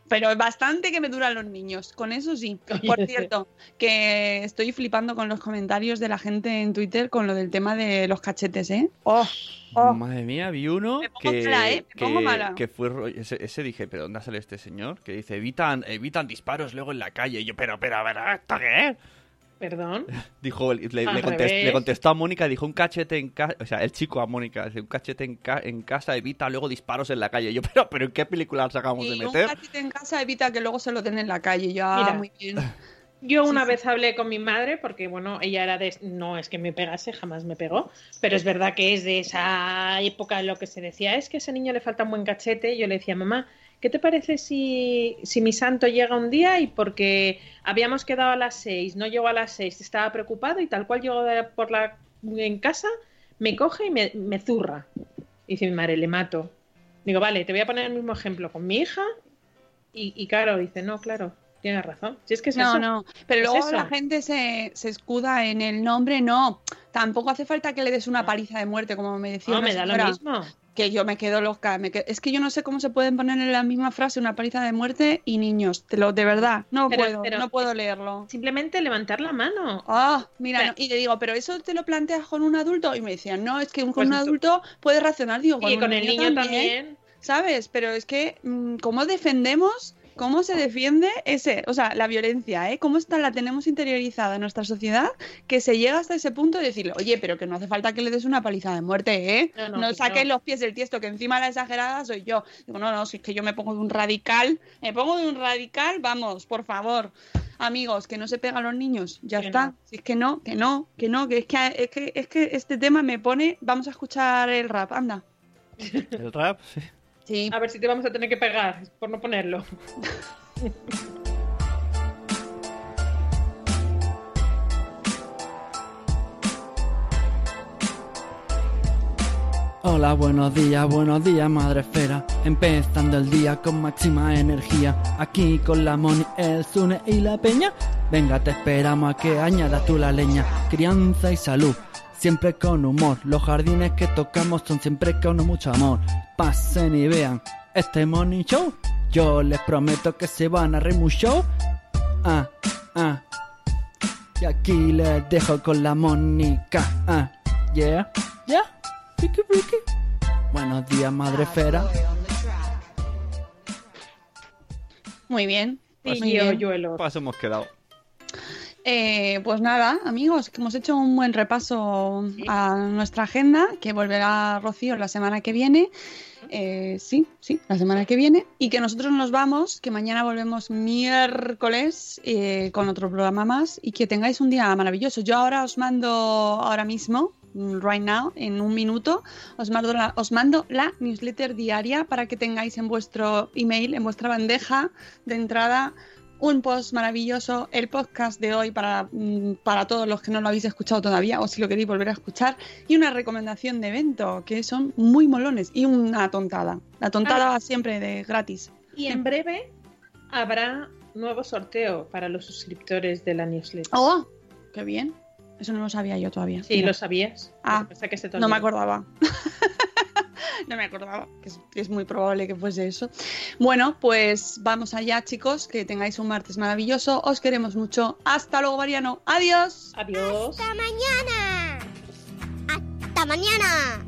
Pero es bastante que me duran los niños. Con eso sí. Por cierto, que estoy flipando con los comentarios de la gente en Twitter con lo del tema de los cachetes, ¿eh? Oh, oh. Madre mía, vi uno Me pongo que, mala, ¿eh? Me pongo que, mala. que fue ese, ese dije, pero ¿dónde sale este señor? Que dice, evitan, evitan disparos luego en la calle. Y yo, pero, pero, a ver, ¿esto qué es? Perdón. Dijo, le, le contest- contestó a Mónica, dijo un cachete en casa, o sea, el chico a Mónica, dice, un cachete en, ca- en casa evita luego disparos en la calle. Y yo, pero, pero ¿en qué película nos acabamos de Y un meter? cachete en casa evita que luego se lo den en la calle. Ya, Mira. muy bien. Yo una sí. vez hablé con mi madre, porque bueno, ella era de... No es que me pegase, jamás me pegó, pero es verdad que es de esa época en lo que se decía, es que a ese niño le falta un buen cachete. Y yo le decía, mamá, ¿qué te parece si, si mi santo llega un día y porque habíamos quedado a las seis, no llegó a las seis, estaba preocupado y tal cual llegó por la, en casa, me coge y me, me zurra? Y dice mi madre, le mato. Digo, vale, te voy a poner el mismo ejemplo con mi hija. Y, y claro, dice, no, claro, tienes razón. Si es que es No, eso. no, pero luego la gente se, se escuda en el nombre, no. Tampoco hace falta que le des una paliza de muerte, como me decía No, me da lo mismo. Que yo me quedo loca. me que- Es que yo no sé cómo se pueden poner en la misma frase una paliza de muerte y niños. Te lo, de verdad, no Pero- puedo, pero- no puedo leerlo. Simplemente levantar la mano. Ah, mira, Pero- no, y le digo, pero eso te lo planteas con un adulto. Y me decían, no, es que un- con Pues un adulto puede racionar. Digo, con, y con el niño también. ¿Sabes? Pero es que, mm, ¿cómo defendemos? ¿Cómo se defiende ese, o sea, la violencia, ¿eh? ¿Cómo está, la tenemos interiorizada en nuestra sociedad que se llega hasta ese punto de decirle, oye, pero que no hace falta que le des una paliza de muerte, ¿eh? No, No, no, que saques no. los pies del tiesto, que encima la exagerada soy yo. Digo, no, no, si es que yo me pongo de un radical, me pongo de un radical, vamos, por favor. Amigos, que no se pegan los niños, ya Que está. no. Si es que no, que no, que no, que es que, es que es que este tema me pone, vamos a escuchar el rap, anda. El rap, sí. Sí. A ver si te vamos a tener que pegar por no ponerlo. Hola, buenos días, buenos días, madre esfera. Empezando el día con máxima energía. Aquí con la Moni, el Zune y la Peña. Venga, te esperamos a que añadas tú la leña. Crianza y salud, siempre con humor. Los jardines que tocamos son siempre con mucho amor. Pasen y vean este Money Show. Yo les prometo que se van a reír mucho. Ah, ah. Y aquí les dejo con la Mónica. Ah, yeah, yeah. Ricky, Ricky. Buenos días, madre esfera. Muy bien. Sí, Muy yo, bien. Paso hemos quedado. Eh, pues nada, amigos, que hemos hecho un buen repaso a nuestra agenda, que volverá Rocío la semana que viene. Eh, sí, sí, la semana que viene. Y que nosotros nos vamos, que mañana volvemos miércoles eh, con otro programa más y que tengáis un día maravilloso. Yo ahora os mando, ahora mismo, right now, en un minuto, os mando la, os mando la newsletter diaria para que tengáis en vuestro email, en vuestra bandeja de entrada un post maravilloso, el podcast de hoy para, mm, para todos los que no lo habéis escuchado todavía o si lo queréis volver a escuchar y una recomendación de evento que son muy molones y una tontada. La tontada Ah. va siempre de gratis. Y en breve habrá nuevo sorteo para los suscriptores de la newsletter. ¡Oh! ¡Qué bien! Eso no lo sabía yo todavía. Sí, Mira. lo sabías. Ah, que se No me acordaba. no me acordaba, que es, que es muy probable que fuese eso. Bueno, pues vamos allá, chicos. Que tengáis un martes maravilloso. Os queremos mucho. Hasta luego, Mariano. Adiós. Adiós. Hasta mañana. Hasta mañana.